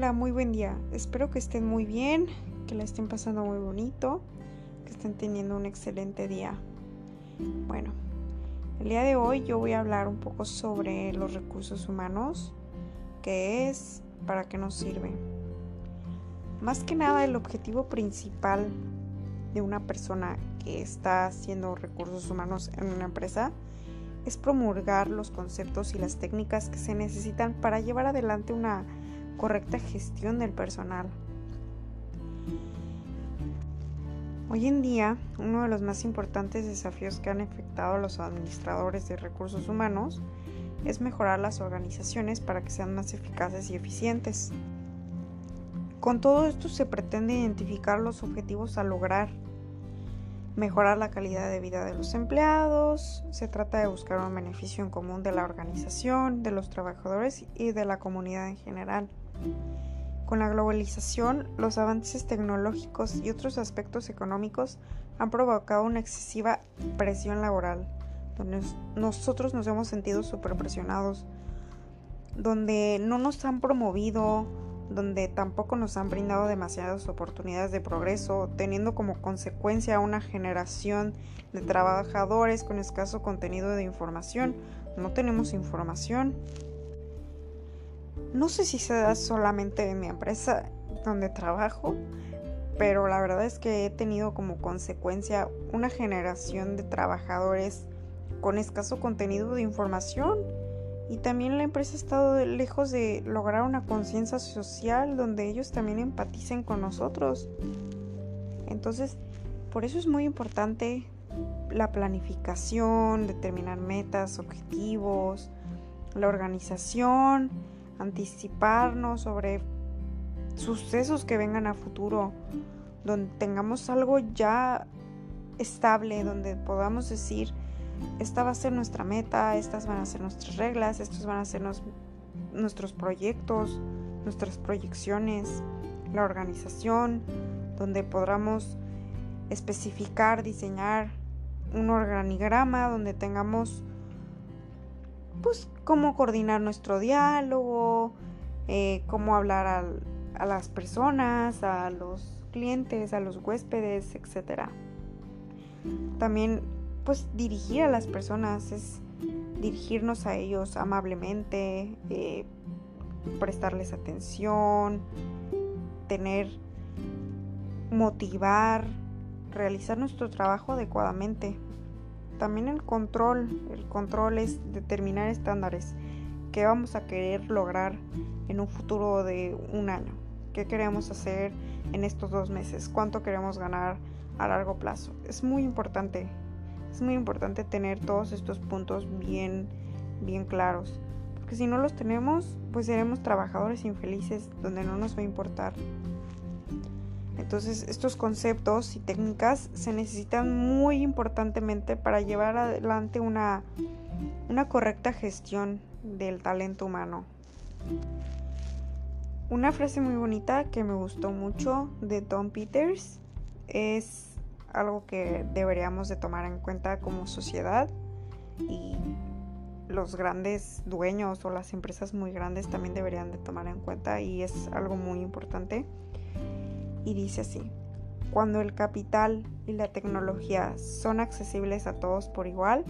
Hola, muy buen día. Espero que estén muy bien, que la estén pasando muy bonito, que estén teniendo un excelente día. Bueno, el día de hoy yo voy a hablar un poco sobre los recursos humanos, qué es, para qué nos sirve. Más que nada el objetivo principal de una persona que está haciendo recursos humanos en una empresa es promulgar los conceptos y las técnicas que se necesitan para llevar adelante una correcta gestión del personal. Hoy en día, uno de los más importantes desafíos que han afectado a los administradores de recursos humanos es mejorar las organizaciones para que sean más eficaces y eficientes. Con todo esto se pretende identificar los objetivos a lograr mejorar la calidad de vida de los empleados, se trata de buscar un beneficio en común de la organización, de los trabajadores y de la comunidad en general. Con la globalización, los avances tecnológicos y otros aspectos económicos han provocado una excesiva presión laboral, donde nosotros nos hemos sentido superpresionados, donde no nos han promovido, donde tampoco nos han brindado demasiadas oportunidades de progreso, teniendo como consecuencia una generación de trabajadores con escaso contenido de información. No tenemos información. No sé si se da solamente en mi empresa donde trabajo, pero la verdad es que he tenido como consecuencia una generación de trabajadores con escaso contenido de información y también la empresa ha estado lejos de lograr una conciencia social donde ellos también empaticen con nosotros. Entonces, por eso es muy importante la planificación, determinar metas, objetivos, la organización, anticiparnos sobre sucesos que vengan a futuro, donde tengamos algo ya estable, donde podamos decir, esta va a ser nuestra meta, estas van a ser nuestras reglas, estos van a ser nuestros proyectos, nuestras proyecciones, la organización, donde podamos especificar, diseñar un organigrama donde tengamos pues cómo coordinar nuestro diálogo, eh, cómo hablar a, las personas, a los clientes, a los huéspedes, etc. También pues dirigir a las personas, es dirigirnos a ellos amablemente, eh, prestarles atención, tener, motivar, realizar nuestro trabajo adecuadamente. También el control, el control es determinar estándares que vamos a querer lograr en un futuro de un año. ¿Qué queremos hacer en estos dos meses? ¿Cuánto queremos ganar a largo plazo? Es muy importante es muy importante tener todos estos puntos bien, bien claros. Porque si no los tenemos, pues seremos trabajadores infelices donde no nos va a importar. Entonces estos conceptos y técnicas se necesitan muy importantemente para llevar adelante una, una correcta gestión del talento humano. Una frase muy bonita que me gustó mucho de Tom Peters es algo que deberíamos de tomar en cuenta como sociedad y los grandes dueños o las empresas muy grandes también deberían de tomar en cuenta y es algo muy importante. Y dice así, cuando el capital y la tecnología son accesibles a todos por igual,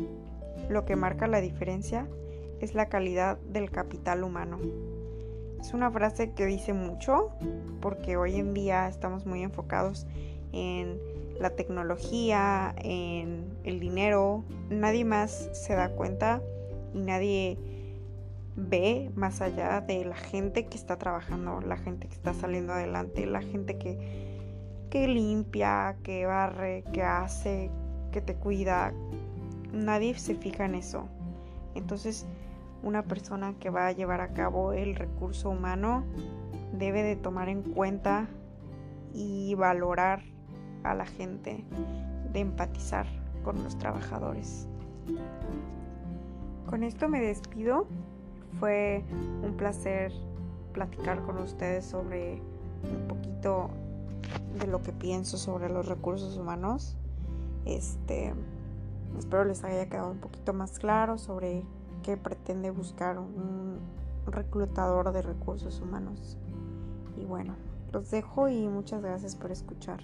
lo que marca la diferencia es la calidad del capital humano. Es una frase que dice mucho porque hoy en día estamos muy enfocados en la tecnología, en el dinero, nadie más se da cuenta y nadie ve más allá de la gente que está trabajando, la gente que está saliendo adelante, la gente que, que limpia, que barre, que hace, que te cuida. Nadie se fija en eso. Entonces, una persona que va a llevar a cabo el recurso humano debe de tomar en cuenta y valorar a la gente, de empatizar con los trabajadores. Con esto me despido. Fue un placer platicar con ustedes sobre un poquito de lo que pienso sobre los recursos humanos. Este, espero les haya quedado un poquito más claro sobre qué pretende buscar un reclutador de recursos humanos. Y bueno, los dejo y muchas gracias por escuchar.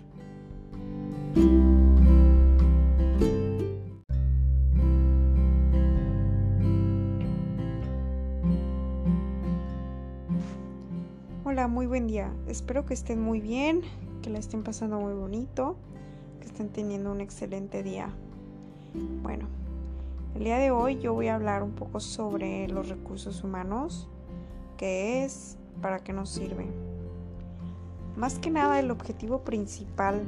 Muy buen día. Espero que estén muy bien, que la estén pasando muy bonito, que estén teniendo un excelente día. Bueno, el día de hoy yo voy a hablar un poco sobre los recursos humanos, qué es, para qué nos sirve. Más que nada el objetivo principal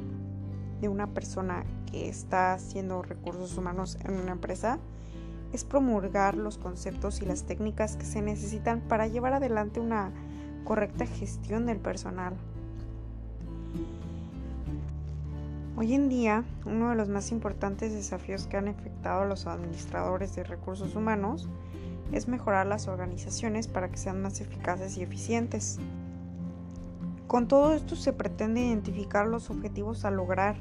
de una persona que está haciendo recursos humanos en una empresa es promulgar los conceptos y las técnicas que se necesitan para llevar adelante una correcta gestión del personal. Hoy en día, uno de los más importantes desafíos que han afectado a los administradores de recursos humanos es mejorar las organizaciones para que sean más eficaces y eficientes. Con todo esto se pretende identificar los objetivos a lograr,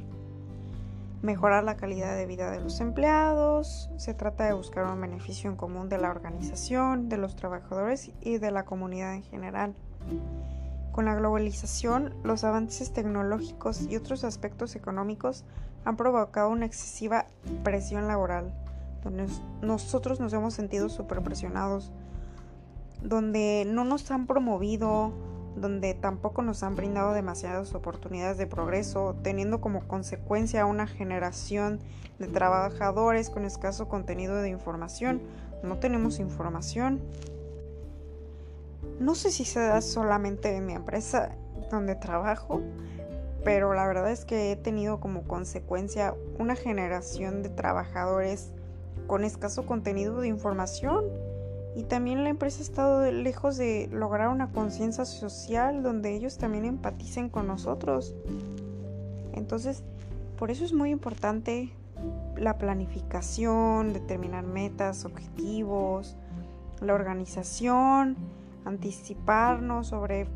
mejorar la calidad de vida de los empleados, se trata de buscar un beneficio en común de la organización, de los trabajadores y de la comunidad en general. Con la globalización, los avances tecnológicos y otros aspectos económicos han provocado una excesiva presión laboral, donde nosotros nos hemos sentido superpresionados, donde no nos han promovido, donde tampoco nos han brindado demasiadas oportunidades de progreso, teniendo como consecuencia una generación de trabajadores con escaso contenido de información. No tenemos información. No sé si se da solamente en mi empresa donde trabajo, pero la verdad es que he tenido como consecuencia una generación de trabajadores con escaso contenido de información y también la empresa ha estado lejos de lograr una conciencia social donde ellos también empaticen con nosotros. Entonces, por eso es muy importante la planificación, determinar metas, objetivos, la organización, anticiparnos sobre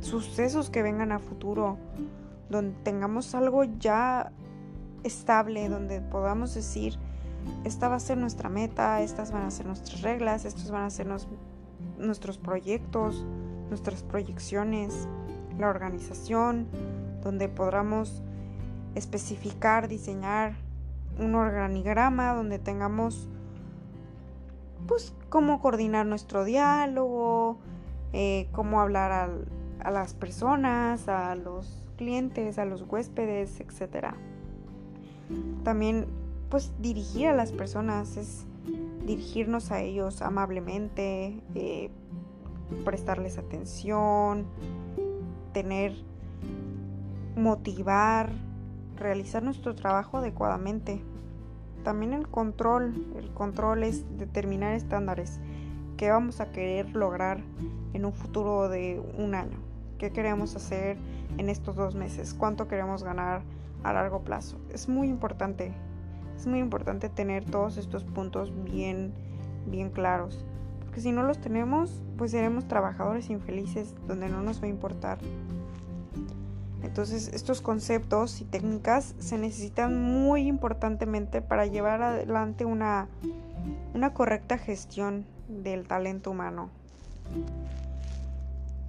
sucesos que vengan a futuro, donde tengamos algo ya estable, donde podamos decir, esta va a ser nuestra meta, estas van a ser nuestras reglas, estos van a ser nuestros proyectos, nuestras proyecciones, la organización, donde podamos especificar, diseñar un organigrama donde tengamos pues cómo coordinar nuestro diálogo, eh, cómo hablar a, las personas, a los clientes, a los huéspedes, etc. También pues dirigir a las personas, es dirigirnos a ellos amablemente, eh, prestarles atención, tener, motivar, realizar nuestro trabajo adecuadamente. También el control, el control es determinar estándares que vamos a querer lograr en un futuro de un año. ¿Qué queremos hacer en estos dos meses? ¿Cuánto queremos ganar a largo plazo? Es muy importante es muy importante tener todos estos puntos bien, bien claros. Porque si no los tenemos, pues seremos trabajadores infelices donde no nos va a importar. Entonces estos conceptos y técnicas se necesitan muy importantemente para llevar adelante una, una correcta gestión del talento humano.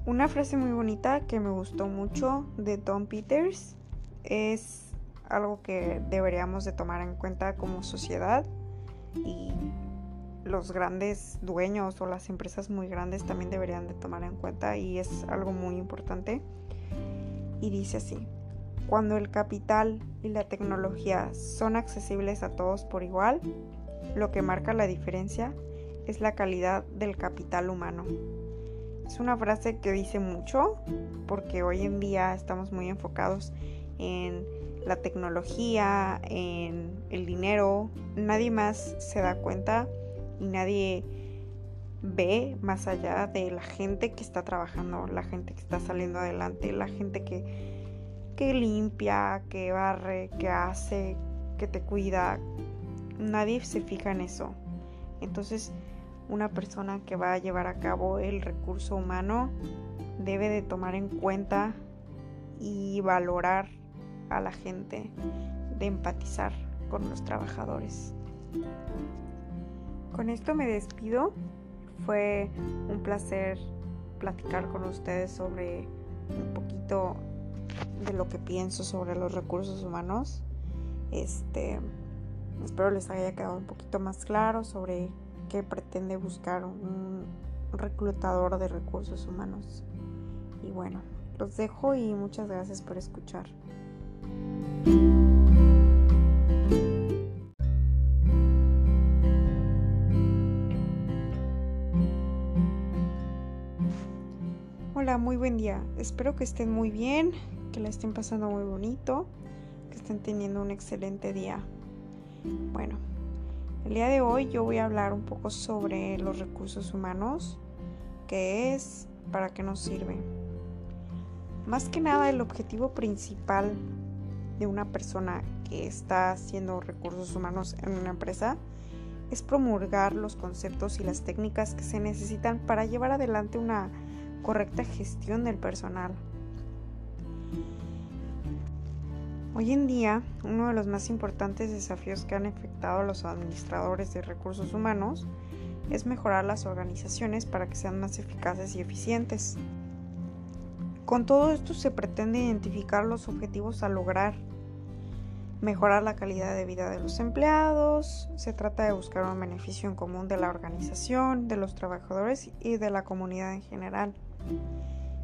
Una frase muy bonita que me gustó mucho de Tom Peters es algo que deberíamos de tomar en cuenta como sociedad y los grandes dueños o las empresas muy grandes también deberían de tomar en cuenta y es algo muy importante. Y dice así, cuando el capital y la tecnología son accesibles a todos por igual, lo que marca la diferencia es la calidad del capital humano. Es una frase que dice mucho porque hoy en día estamos muy enfocados en la tecnología, en el dinero, nadie más se da cuenta y nadie ve más allá de la gente que está trabajando, la gente que está saliendo adelante, la gente que, que limpia, que barre, que hace, que te cuida. Nadie se fija en eso. Entonces, una persona que va a llevar a cabo el recurso humano debe de tomar en cuenta y valorar a la gente, de empatizar con los trabajadores. Con esto me despido. Fue un placer platicar con ustedes sobre un poquito de lo que pienso sobre los recursos humanos. Este, espero les haya quedado un poquito más claro sobre qué pretende buscar un reclutador de recursos humanos. Y bueno, los dejo y muchas gracias por escuchar. Hola, muy buen día. Espero que estén muy bien, que la estén pasando muy bonito, que estén teniendo un excelente día. Bueno, el día de hoy yo voy a hablar un poco sobre los recursos humanos, qué es, para qué nos sirve. Más que nada el objetivo principal de una persona que está haciendo recursos humanos en una empresa es promulgar los conceptos y las técnicas que se necesitan para llevar adelante una correcta gestión del personal. Hoy en día, uno de los más importantes desafíos que han afectado a los administradores de recursos humanos es mejorar las organizaciones para que sean más eficaces y eficientes. Con todo esto se pretende identificar los objetivos a lograr, mejorar la calidad de vida de los empleados, se trata de buscar un beneficio en común de la organización, de los trabajadores y de la comunidad en general.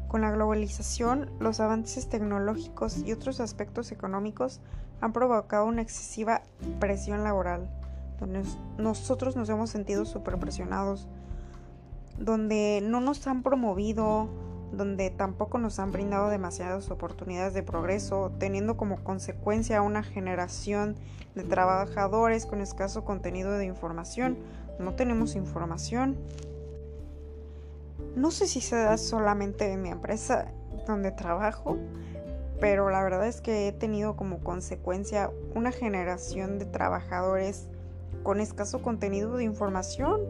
Con la globalización, los avances tecnológicos y otros aspectos económicos han provocado una excesiva presión laboral, donde nosotros nos hemos sentido súper presionados, donde no nos han promovido, donde tampoco nos han brindado demasiadas oportunidades de progreso, teniendo como consecuencia una generación de trabajadores con escaso contenido de información. No tenemos información. No sé si se da solamente en mi empresa donde trabajo, pero la verdad es que he tenido como consecuencia una generación de trabajadores con escaso contenido de información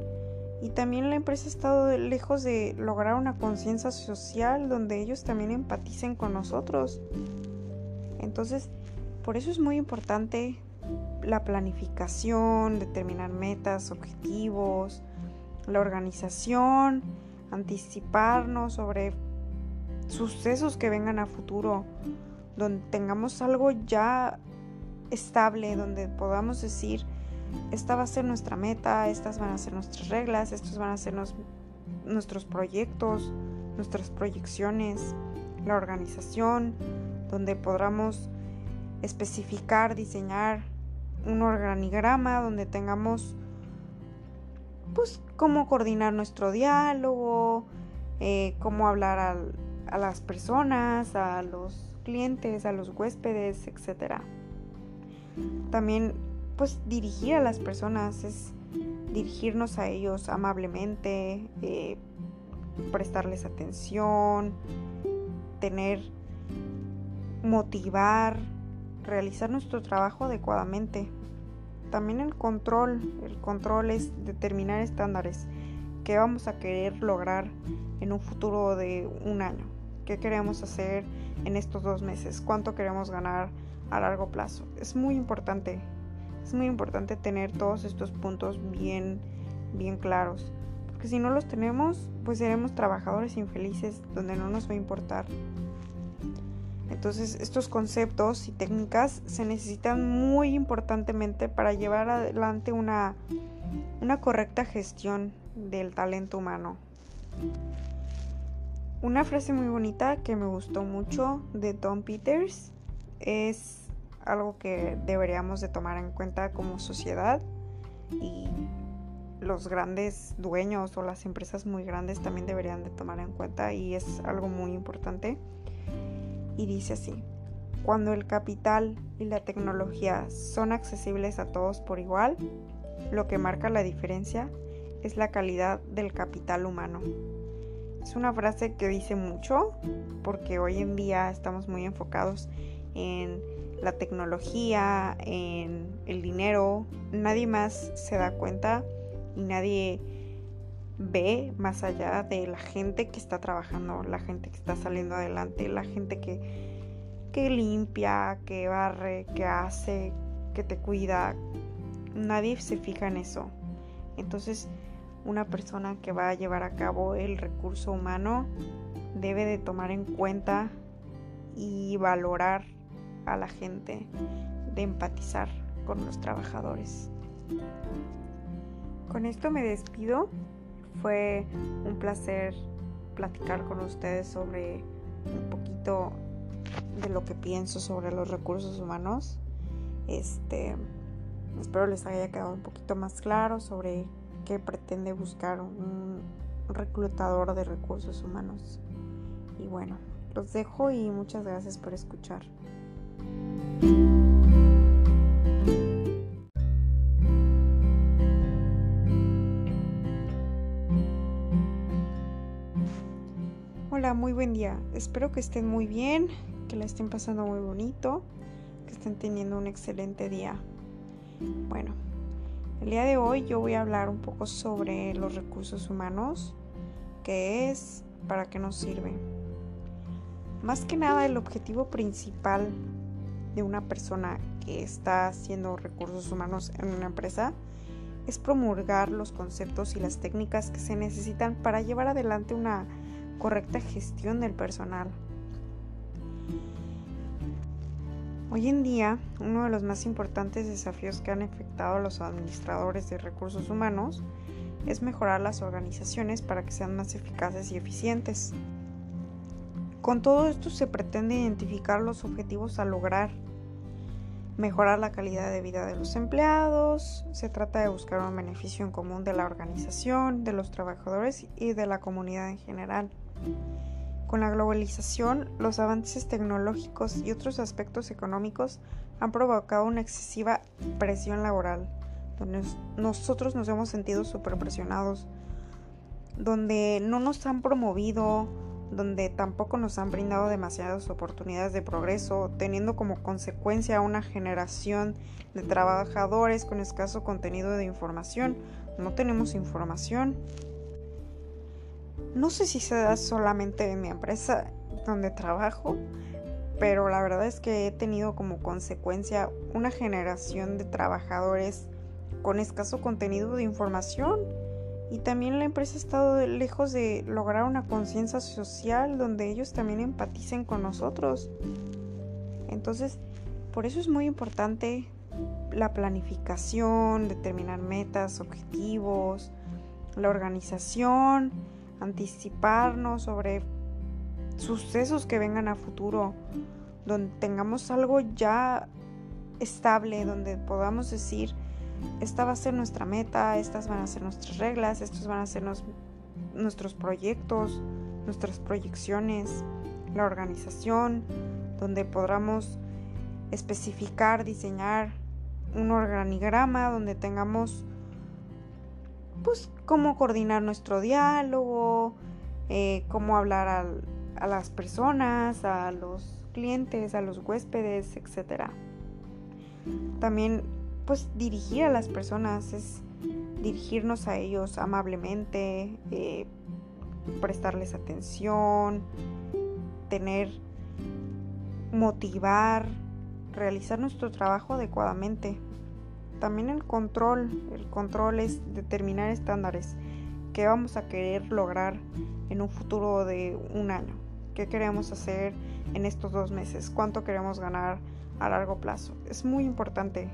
y también la empresa ha estado lejos de lograr una conciencia social donde ellos también empaticen con nosotros. Entonces, por eso es muy importante la planificación, determinar metas, objetivos, la organización, anticiparnos sobre sucesos que vengan a futuro, donde tengamos algo ya estable, donde podamos decir, esta va a ser nuestra meta, estas van a ser nuestras reglas, estos van a ser nuestros proyectos, nuestras proyecciones, la organización, donde podamos especificar, diseñar un organigrama donde tengamos pues cómo coordinar nuestro diálogo, eh, cómo hablar a las personas, a los clientes, a los huéspedes, etc. También pues dirigir a las personas es dirigirnos a ellos amablemente, eh, prestarles atención, tener, motivar, realizar nuestro trabajo adecuadamente. También el control. El control es determinar estándares que vamos a querer lograr en un futuro de un año. ¿Qué queremos hacer en estos dos meses? ¿Cuánto queremos ganar a largo plazo? Es muy importante. Es muy importante tener todos estos puntos bien, bien claros. Porque si no los tenemos, pues seremos trabajadores infelices donde no nos va a importar entonces estos conceptos y técnicas se necesitan muy importantemente para llevar adelante una, una correcta gestión del talento humano. Una frase muy bonita que me gustó mucho de Tom Peters es algo que deberíamos de tomar en cuenta como sociedad y los grandes dueños o las empresas muy grandes también deberían de tomar en cuenta y es algo muy importante y dice así, cuando el capital y la tecnología son accesibles a todos por igual, lo que marca la diferencia es la calidad del capital humano. Es una frase que dice mucho porque hoy en día estamos muy enfocados en la tecnología, en el dinero. Nadie más se da cuenta y nadie ve más allá de la gente que está trabajando, la gente que está saliendo adelante, la gente que, que limpia, que barre, que hace, que te cuida. Nadie se fija en eso. Entonces, una persona que va a llevar a cabo el recurso humano debe de tomar en cuenta y valorar a la gente, de empatizar con los trabajadores. Con esto me despido. Fue un placer platicar con ustedes sobre un poquito de lo que pienso sobre los recursos humanos. Este, espero les haya quedado un poquito más claro sobre qué pretende buscar un reclutador de recursos humanos. Y bueno, los dejo y muchas gracias por escuchar. Muy buen día. Espero que estén muy bien, que la estén pasando muy bonito, que estén teniendo un excelente día. Bueno, el día de hoy yo voy a hablar un poco sobre los recursos humanos, qué es, para qué nos sirve. Más que nada el objetivo principal de una persona que está haciendo recursos humanos en una empresa es promulgar los conceptos y las técnicas que se necesitan para llevar adelante una correcta gestión del personal. Hoy en día, uno de los más importantes desafíos que han afectado a los administradores de recursos humanos es mejorar las organizaciones para que sean más eficaces y eficientes. Con todo esto se pretende identificar los objetivos a lograr, mejorar la calidad de vida de los empleados, se trata de buscar un beneficio en común de la organización, de los trabajadores y de la comunidad en general. Con la globalización, los avances tecnológicos y otros aspectos económicos han provocado una excesiva presión laboral, donde nosotros nos hemos sentido súper presionados, donde no nos han promovido, donde tampoco nos han brindado demasiadas oportunidades de progreso, teniendo como consecuencia una generación de trabajadores con escaso contenido de información. No tenemos información, no sé si se da solamente en mi empresa donde trabajo, pero la verdad es que he tenido como consecuencia una generación de trabajadores con escaso contenido de información y también la empresa ha estado lejos de lograr una conciencia social donde ellos también empaticen con nosotros. Entonces, por eso es muy importante la planificación, determinar metas, objetivos, la organización anticiparnos sobre sucesos que vengan a futuro, donde tengamos algo ya estable, donde podamos decir, esta va a ser nuestra meta, estas van a ser nuestras reglas, estos van a ser nuestros proyectos, nuestras proyecciones, la organización, donde podamos especificar, diseñar un organigrama, donde tengamos pues cómo coordinar nuestro diálogo, eh, cómo hablar a las personas, a los clientes, a los huéspedes, etc. También pues dirigir a las personas es dirigirnos a ellos amablemente, eh, prestarles atención, tener, motivar, realizar nuestro trabajo adecuadamente. También el control. El control es determinar estándares que vamos a querer lograr en un futuro de un año. ¿Qué queremos hacer en estos dos meses? ¿Cuánto queremos ganar a largo plazo? Es muy importante.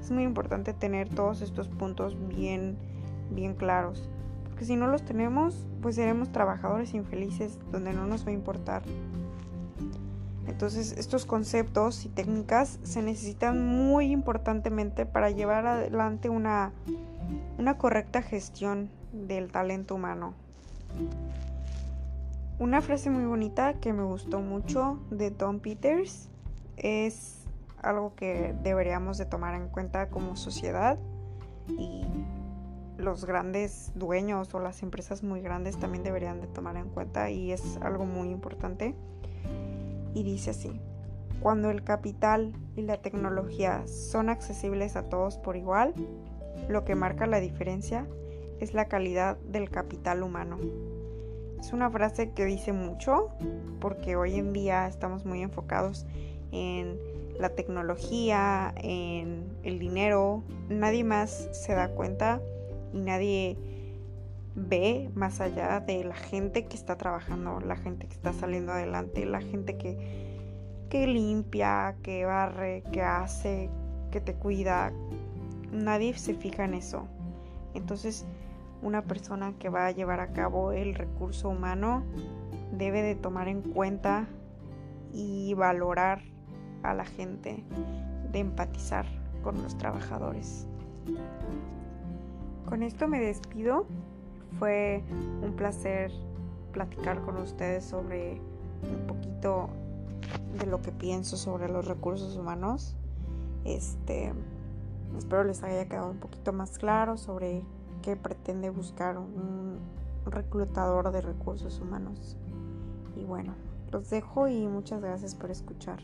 Es muy importante tener todos estos puntos bien, bien claros. Porque si no los tenemos, pues seremos trabajadores infelices donde no nos va a importar entonces estos conceptos y técnicas se necesitan muy importantemente para llevar adelante una, una correcta gestión del talento humano. Una frase muy bonita que me gustó mucho de Tom Peters es algo que deberíamos de tomar en cuenta como sociedad y los grandes dueños o las empresas muy grandes también deberían de tomar en cuenta y es algo muy importante y dice así, cuando el capital y la tecnología son accesibles a todos por igual, lo que marca la diferencia es la calidad del capital humano. Es una frase que dice mucho porque hoy en día estamos muy enfocados en la tecnología, en el dinero. Nadie más se da cuenta y nadie ve más allá de la gente que está trabajando, la gente que está saliendo adelante, la gente que, que limpia, que barre, que hace, que te cuida. Nadie se fija en eso. Entonces, una persona que va a llevar a cabo el recurso humano debe de tomar en cuenta y valorar a la gente, de empatizar con los trabajadores. Con esto me despido. Fue un placer platicar con ustedes sobre un poquito de lo que pienso sobre los recursos humanos. Este, espero les haya quedado un poquito más claro sobre qué pretende buscar un reclutador de recursos humanos. Y bueno, los dejo y muchas gracias por escuchar.